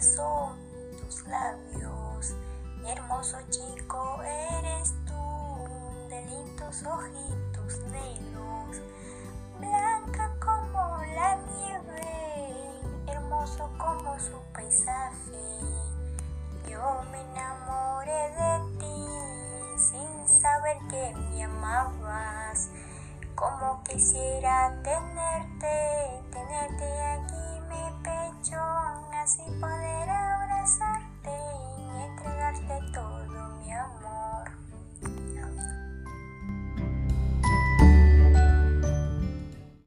Son tus labios. Hermoso chico eres tú, de lindos ojitos negros, blanca como la nieve, hermoso como su paisaje. Yo me enamoré de ti sin saber que me amabas, como quisiera tenerte,